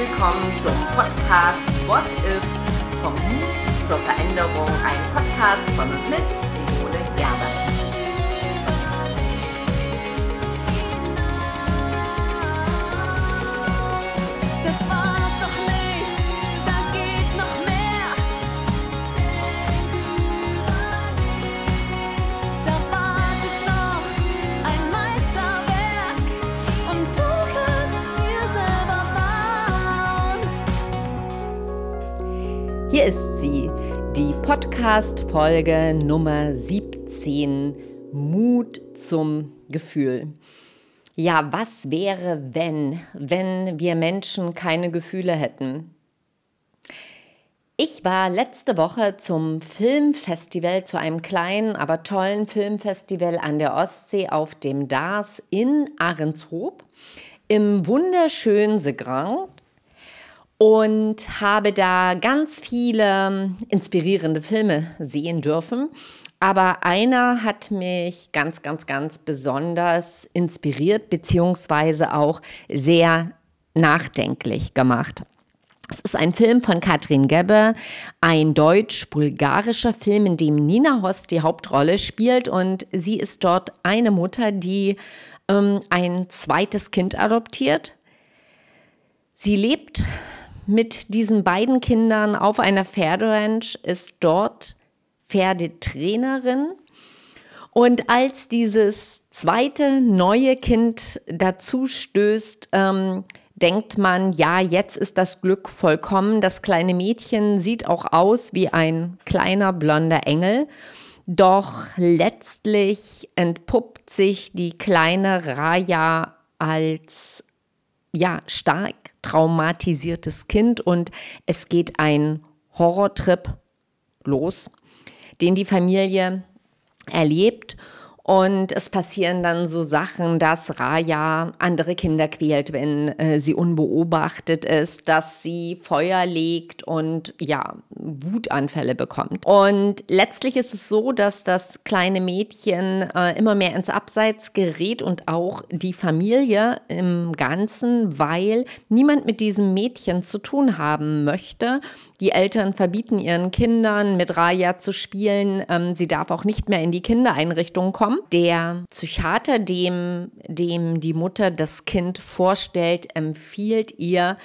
willkommen zum Podcast What If vom Mut zur Veränderung, ein Podcast von und mit Simone Gerber. Hier ist sie, die Podcast-Folge Nummer 17, Mut zum Gefühl. Ja, was wäre, wenn, wenn wir Menschen keine Gefühle hätten? Ich war letzte Woche zum Filmfestival, zu einem kleinen, aber tollen Filmfestival an der Ostsee auf dem Dars in Ahrenshoop im wunderschönen Segrand und habe da ganz viele inspirierende Filme sehen dürfen. Aber einer hat mich ganz, ganz, ganz besonders inspiriert, beziehungsweise auch sehr nachdenklich gemacht. Es ist ein Film von Katrin Gebbe, ein deutsch-bulgarischer Film, in dem Nina Hoss die Hauptrolle spielt und sie ist dort eine Mutter, die ähm, ein zweites Kind adoptiert. Sie lebt mit diesen beiden Kindern auf einer Pferderanch, ist dort Pferdetrainerin. Und als dieses zweite neue Kind dazu stößt, ähm, denkt man, ja, jetzt ist das Glück vollkommen. Das kleine Mädchen sieht auch aus wie ein kleiner blonder Engel. Doch letztlich entpuppt sich die kleine Raya als ja, stark traumatisiertes Kind und es geht ein Horrortrip los, den die Familie erlebt. Und es passieren dann so Sachen, dass Raya andere Kinder quält, wenn äh, sie unbeobachtet ist, dass sie Feuer legt und ja, Wutanfälle bekommt. Und letztlich ist es so, dass das kleine Mädchen äh, immer mehr ins Abseits gerät und auch die Familie im Ganzen, weil niemand mit diesem Mädchen zu tun haben möchte. Die Eltern verbieten ihren Kindern, mit Raya zu spielen. Ähm, sie darf auch nicht mehr in die Kindereinrichtung kommen. Der Psychiater, dem, dem die Mutter das Kind vorstellt, empfiehlt ihr,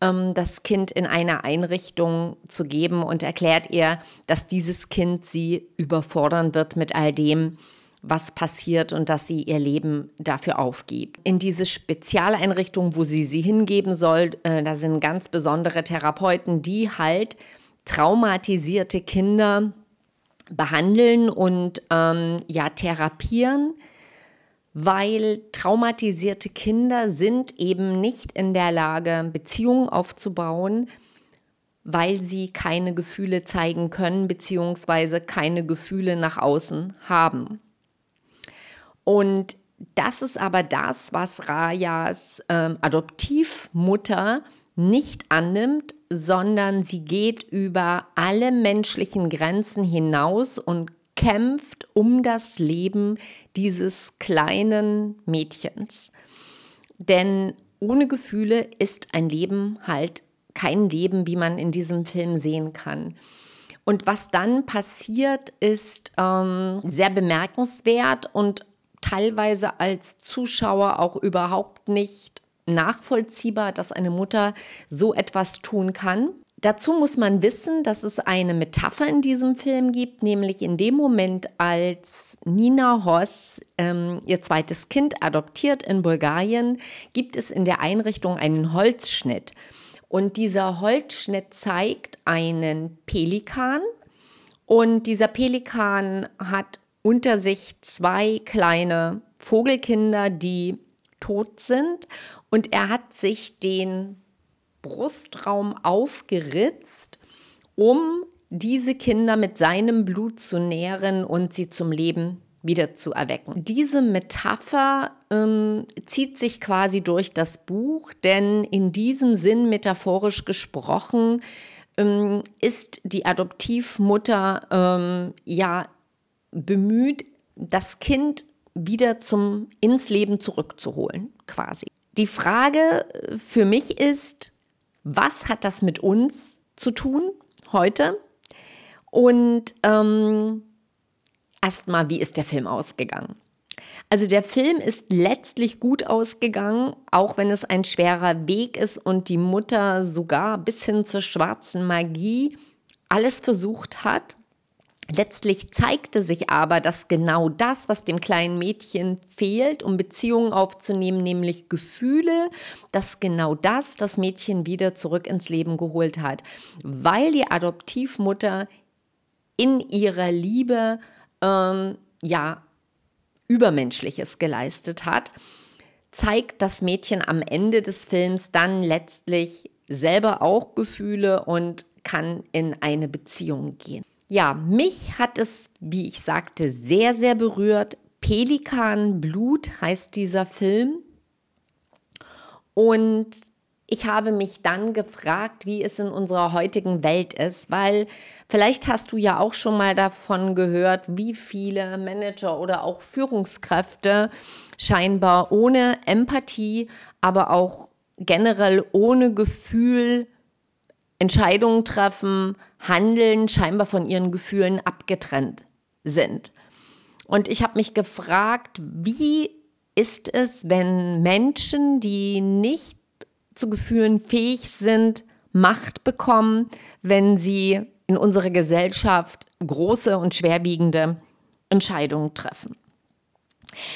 ähm, das Kind in eine Einrichtung zu geben und erklärt ihr, dass dieses Kind sie überfordern wird mit all dem, was passiert und dass sie ihr Leben dafür aufgibt. In diese Spezialeinrichtung, wo sie sie hingeben soll, äh, da sind ganz besondere Therapeuten, die halt traumatisierte Kinder behandeln und ähm, ja therapieren, weil traumatisierte Kinder sind eben nicht in der Lage, Beziehungen aufzubauen, weil sie keine Gefühle zeigen können, beziehungsweise keine Gefühle nach außen haben. Und das ist aber das, was Rajas ähm, Adoptivmutter nicht annimmt, sondern sie geht über alle menschlichen Grenzen hinaus und kämpft um das Leben dieses kleinen Mädchens. Denn ohne Gefühle ist ein Leben halt kein Leben, wie man in diesem Film sehen kann. Und was dann passiert, ist ähm, sehr bemerkenswert und teilweise als Zuschauer auch überhaupt nicht nachvollziehbar, dass eine Mutter so etwas tun kann. Dazu muss man wissen, dass es eine Metapher in diesem Film gibt, nämlich in dem Moment, als Nina Hoss ähm, ihr zweites Kind adoptiert in Bulgarien, gibt es in der Einrichtung einen Holzschnitt. Und dieser Holzschnitt zeigt einen Pelikan. Und dieser Pelikan hat unter sich zwei kleine Vogelkinder, die tot sind. Und er hat sich den Brustraum aufgeritzt, um diese Kinder mit seinem Blut zu nähren und sie zum Leben wieder zu erwecken. Diese Metapher ähm, zieht sich quasi durch das Buch, denn in diesem Sinn metaphorisch gesprochen ähm, ist die Adoptivmutter ähm, ja bemüht, das Kind wieder zum, ins Leben zurückzuholen, quasi. Die Frage für mich ist, was hat das mit uns zu tun heute? Und ähm, erstmal, wie ist der Film ausgegangen? Also der Film ist letztlich gut ausgegangen, auch wenn es ein schwerer Weg ist und die Mutter sogar bis hin zur schwarzen Magie alles versucht hat. Letztlich zeigte sich aber, dass genau das, was dem kleinen Mädchen fehlt, um Beziehungen aufzunehmen, nämlich Gefühle, dass genau das das Mädchen wieder zurück ins Leben geholt hat, weil die Adoptivmutter in ihrer Liebe ähm, ja Übermenschliches geleistet hat, zeigt das Mädchen am Ende des Films dann letztlich selber auch Gefühle und kann in eine Beziehung gehen. Ja, mich hat es, wie ich sagte, sehr, sehr berührt. Pelikanblut heißt dieser Film. Und ich habe mich dann gefragt, wie es in unserer heutigen Welt ist, weil vielleicht hast du ja auch schon mal davon gehört, wie viele Manager oder auch Führungskräfte scheinbar ohne Empathie, aber auch generell ohne Gefühl Entscheidungen treffen, handeln, scheinbar von ihren Gefühlen abgetrennt sind. Und ich habe mich gefragt, wie ist es, wenn Menschen, die nicht zu Gefühlen fähig sind, Macht bekommen, wenn sie in unserer Gesellschaft große und schwerwiegende Entscheidungen treffen.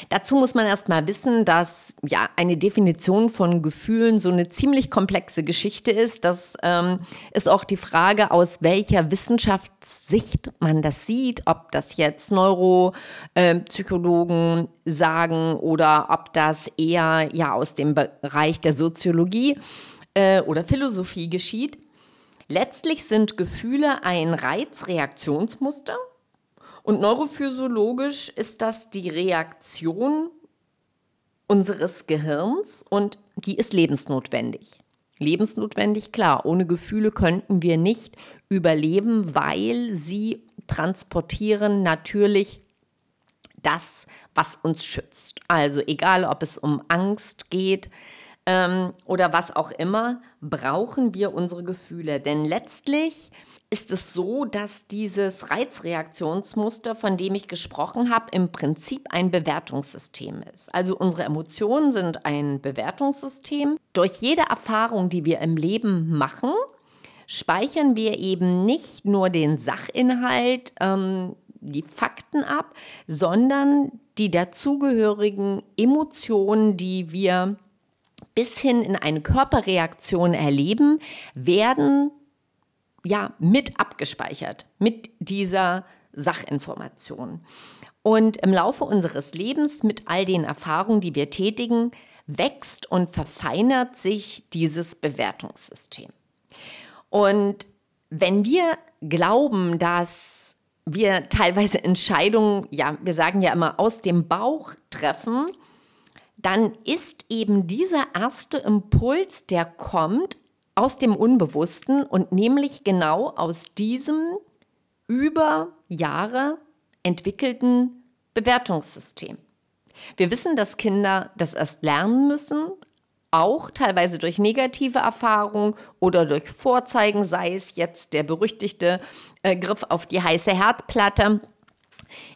Dazu muss man erstmal wissen, dass ja eine Definition von Gefühlen so eine ziemlich komplexe Geschichte ist. Das ähm, ist auch die Frage, aus welcher Wissenschaftssicht man das sieht, ob das jetzt Neuropsychologen äh, sagen oder ob das eher ja aus dem Bereich der Soziologie äh, oder Philosophie geschieht. Letztlich sind Gefühle ein Reizreaktionsmuster und neurophysiologisch ist das die Reaktion unseres Gehirns und die ist lebensnotwendig. Lebensnotwendig, klar. Ohne Gefühle könnten wir nicht überleben, weil sie transportieren natürlich das, was uns schützt. Also egal, ob es um Angst geht ähm, oder was auch immer, brauchen wir unsere Gefühle. Denn letztlich ist es so, dass dieses Reizreaktionsmuster, von dem ich gesprochen habe, im Prinzip ein Bewertungssystem ist. Also unsere Emotionen sind ein Bewertungssystem. Durch jede Erfahrung, die wir im Leben machen, speichern wir eben nicht nur den Sachinhalt, ähm, die Fakten ab, sondern die dazugehörigen Emotionen, die wir bis hin in eine Körperreaktion erleben, werden ja mit abgespeichert mit dieser Sachinformation. Und im Laufe unseres Lebens mit all den Erfahrungen, die wir tätigen, wächst und verfeinert sich dieses Bewertungssystem. Und wenn wir glauben, dass wir teilweise Entscheidungen, ja, wir sagen ja immer aus dem Bauch treffen, dann ist eben dieser erste Impuls, der kommt, aus dem Unbewussten und nämlich genau aus diesem über Jahre entwickelten Bewertungssystem. Wir wissen, dass Kinder das erst lernen müssen, auch teilweise durch negative Erfahrungen oder durch Vorzeigen, sei es jetzt der berüchtigte äh, Griff auf die heiße Herdplatte.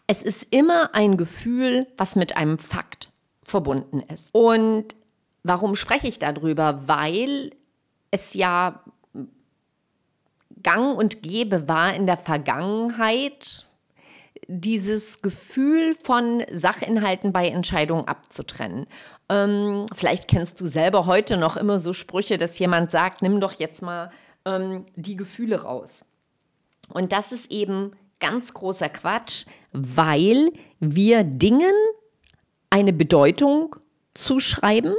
Es ist immer ein Gefühl, was mit einem Fakt verbunden ist. Und warum spreche ich darüber? Weil es ja gang und gäbe war in der Vergangenheit, dieses Gefühl von Sachinhalten bei Entscheidungen abzutrennen. Ähm, vielleicht kennst du selber heute noch immer so Sprüche, dass jemand sagt, nimm doch jetzt mal ähm, die Gefühle raus. Und das ist eben ganz großer Quatsch, weil wir Dingen eine Bedeutung zuschreiben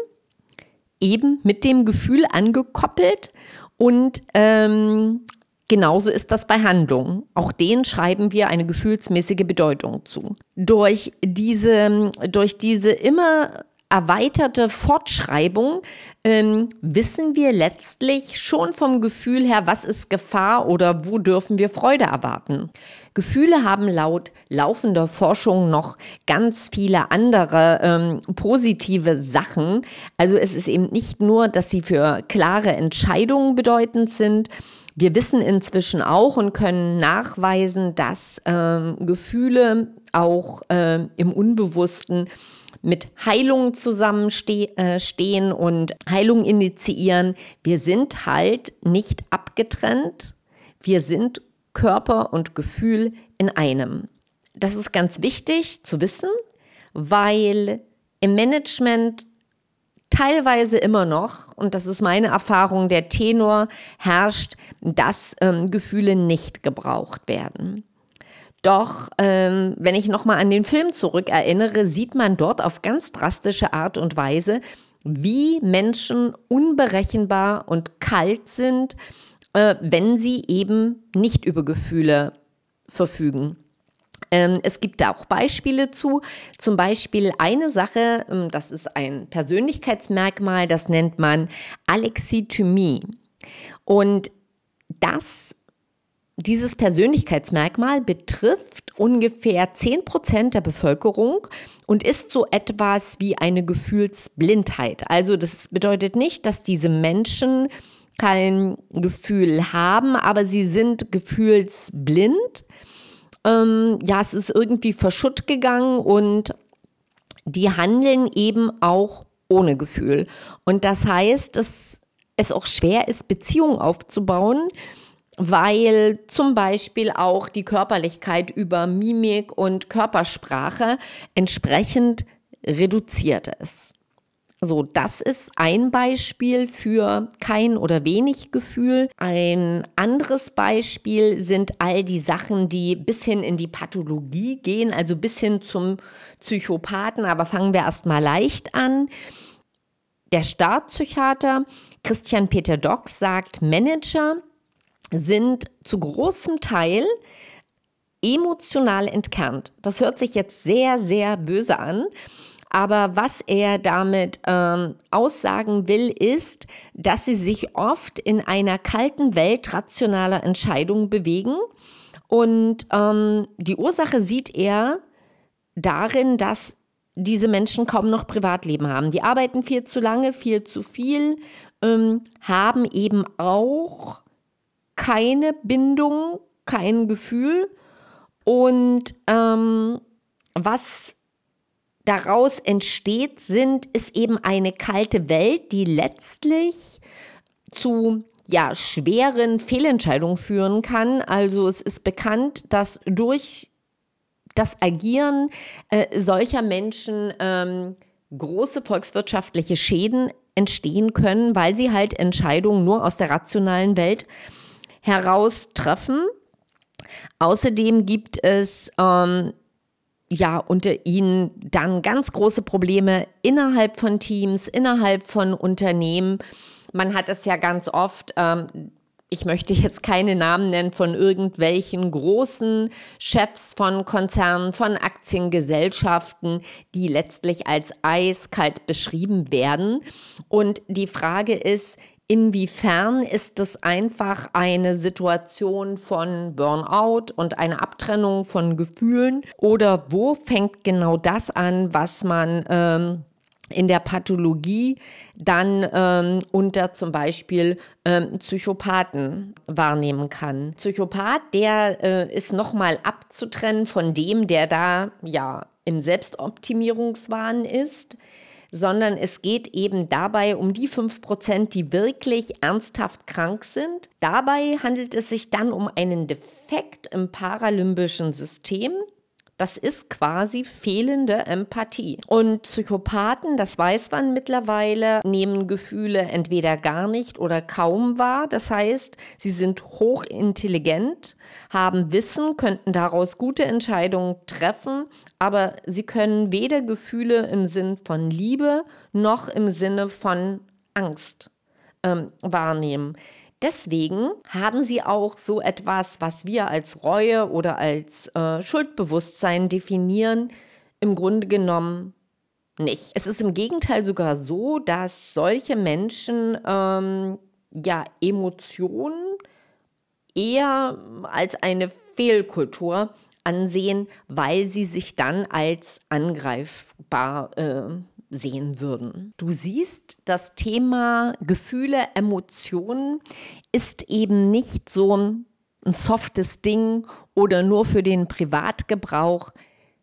eben mit dem Gefühl angekoppelt und ähm, genauso ist das bei Handlungen. Auch denen schreiben wir eine gefühlsmäßige Bedeutung zu. Durch diese, durch diese immer erweiterte Fortschreibung ähm, wissen wir letztlich schon vom Gefühl her, was ist Gefahr oder wo dürfen wir Freude erwarten. Gefühle haben laut laufender Forschung noch ganz viele andere ähm, positive Sachen. Also es ist eben nicht nur, dass sie für klare Entscheidungen bedeutend sind, wir wissen inzwischen auch und können nachweisen, dass ähm, Gefühle auch äh, im Unbewussten mit Heilung zusammenstehen äh, und Heilung initiieren. Wir sind halt nicht abgetrennt. Wir sind Körper und Gefühl in einem. Das ist ganz wichtig zu wissen, weil im Management teilweise immer noch, und das ist meine Erfahrung, der Tenor herrscht, dass ähm, Gefühle nicht gebraucht werden. Doch ähm, wenn ich nochmal an den Film zurückerinnere, sieht man dort auf ganz drastische Art und Weise, wie Menschen unberechenbar und kalt sind, äh, wenn sie eben nicht über Gefühle verfügen. Ähm, es gibt da auch Beispiele zu. Zum Beispiel eine Sache, ähm, das ist ein Persönlichkeitsmerkmal, das nennt man Alexithymie. Und das, dieses Persönlichkeitsmerkmal betrifft ungefähr 10 Prozent der Bevölkerung und ist so etwas wie eine Gefühlsblindheit. Also das bedeutet nicht, dass diese Menschen kein Gefühl haben, aber sie sind gefühlsblind ähm, ja, es ist irgendwie verschutt gegangen und die handeln eben auch ohne Gefühl. Und das heißt, dass es auch schwer ist, Beziehungen aufzubauen, weil zum Beispiel auch die Körperlichkeit über Mimik und Körpersprache entsprechend reduziert ist. So, das ist ein Beispiel für kein oder wenig Gefühl. Ein anderes Beispiel sind all die Sachen, die bis hin in die Pathologie gehen, also bis hin zum Psychopathen. Aber fangen wir erstmal leicht an. Der Startpsychiater Christian Peter Dox sagt, Manager sind zu großem Teil emotional entkernt. Das hört sich jetzt sehr, sehr böse an. Aber was er damit ähm, aussagen will, ist, dass sie sich oft in einer kalten Welt rationaler Entscheidungen bewegen. Und ähm, die Ursache sieht er darin, dass diese Menschen kaum noch Privatleben haben. Die arbeiten viel zu lange, viel zu viel, ähm, haben eben auch keine Bindung, kein Gefühl. Und ähm, was daraus entsteht, sind, ist eben eine kalte Welt, die letztlich zu ja, schweren Fehlentscheidungen führen kann. Also es ist bekannt, dass durch das Agieren äh, solcher Menschen ähm, große volkswirtschaftliche Schäden entstehen können, weil sie halt Entscheidungen nur aus der rationalen Welt heraus treffen. Außerdem gibt es ähm, ja unter ihnen dann ganz große Probleme innerhalb von Teams, innerhalb von Unternehmen. Man hat es ja ganz oft, ähm, ich möchte jetzt keine Namen nennen von irgendwelchen großen Chefs von Konzernen, von Aktiengesellschaften, die letztlich als eiskalt beschrieben werden. Und die Frage ist, Inwiefern ist es einfach eine Situation von Burnout und eine Abtrennung von Gefühlen? Oder wo fängt genau das an, was man ähm, in der Pathologie dann ähm, unter zum Beispiel ähm, Psychopathen wahrnehmen kann. Psychopath, der äh, ist nochmal abzutrennen von dem, der da ja im Selbstoptimierungswahn ist sondern es geht eben dabei um die 5%, die wirklich ernsthaft krank sind. Dabei handelt es sich dann um einen Defekt im paralymbischen System. Das ist quasi fehlende Empathie. Und Psychopathen, das weiß man mittlerweile, nehmen Gefühle entweder gar nicht oder kaum wahr. Das heißt, sie sind hochintelligent, haben Wissen, könnten daraus gute Entscheidungen treffen, aber sie können weder Gefühle im Sinn von Liebe noch im Sinne von Angst ähm, wahrnehmen. Deswegen haben sie auch so etwas, was wir als Reue oder als äh, Schuldbewusstsein definieren, im Grunde genommen nicht. Es ist im Gegenteil sogar so, dass solche Menschen ähm, ja Emotionen eher als eine Fehlkultur ansehen, weil sie sich dann als angreifbar äh, sehen würden. Du siehst, das Thema Gefühle, Emotionen ist eben nicht so ein softes Ding oder nur für den Privatgebrauch.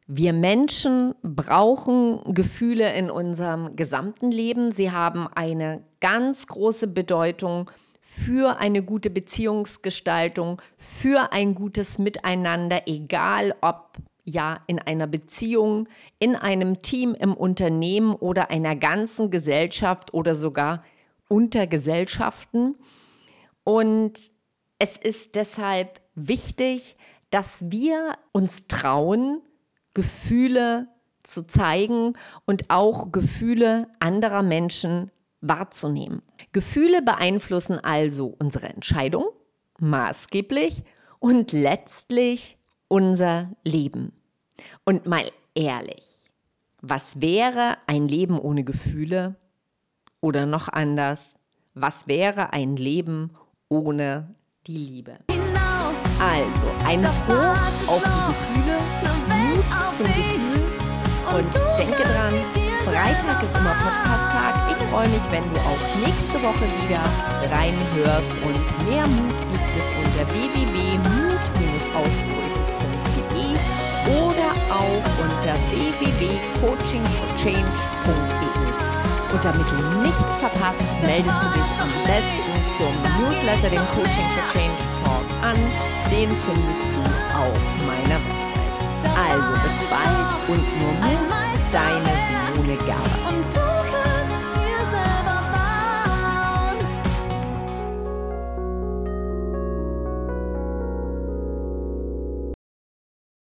Wir Menschen brauchen Gefühle in unserem gesamten Leben. Sie haben eine ganz große Bedeutung für eine gute Beziehungsgestaltung, für ein gutes Miteinander, egal ob ja in einer Beziehung, in einem Team, im Unternehmen oder einer ganzen Gesellschaft oder sogar unter Gesellschaften. Und es ist deshalb wichtig, dass wir uns trauen, Gefühle zu zeigen und auch Gefühle anderer Menschen wahrzunehmen. Gefühle beeinflussen also unsere Entscheidung maßgeblich und letztlich unser Leben. Und mal ehrlich, was wäre ein Leben ohne Gefühle? Oder noch anders, was wäre ein Leben ohne die Liebe? Also, ein Hoch auf die Gefühle, Mut zum Gefühl und denke dran, Freitag ist immer Podcast-Tag. Ich freue mich, wenn du auch nächste Woche wieder reinhörst und mehr Mut gibt es unter www.mut-ausbrüche.de auf unter www.coachingforchange.de. Und damit du nichts verpasst, meldest du dich am besten zum Newsletter, den Coaching for Change Talk an. Den findest du auf meiner Website. Also bis bald und nur mit, deiner Simone Gerber.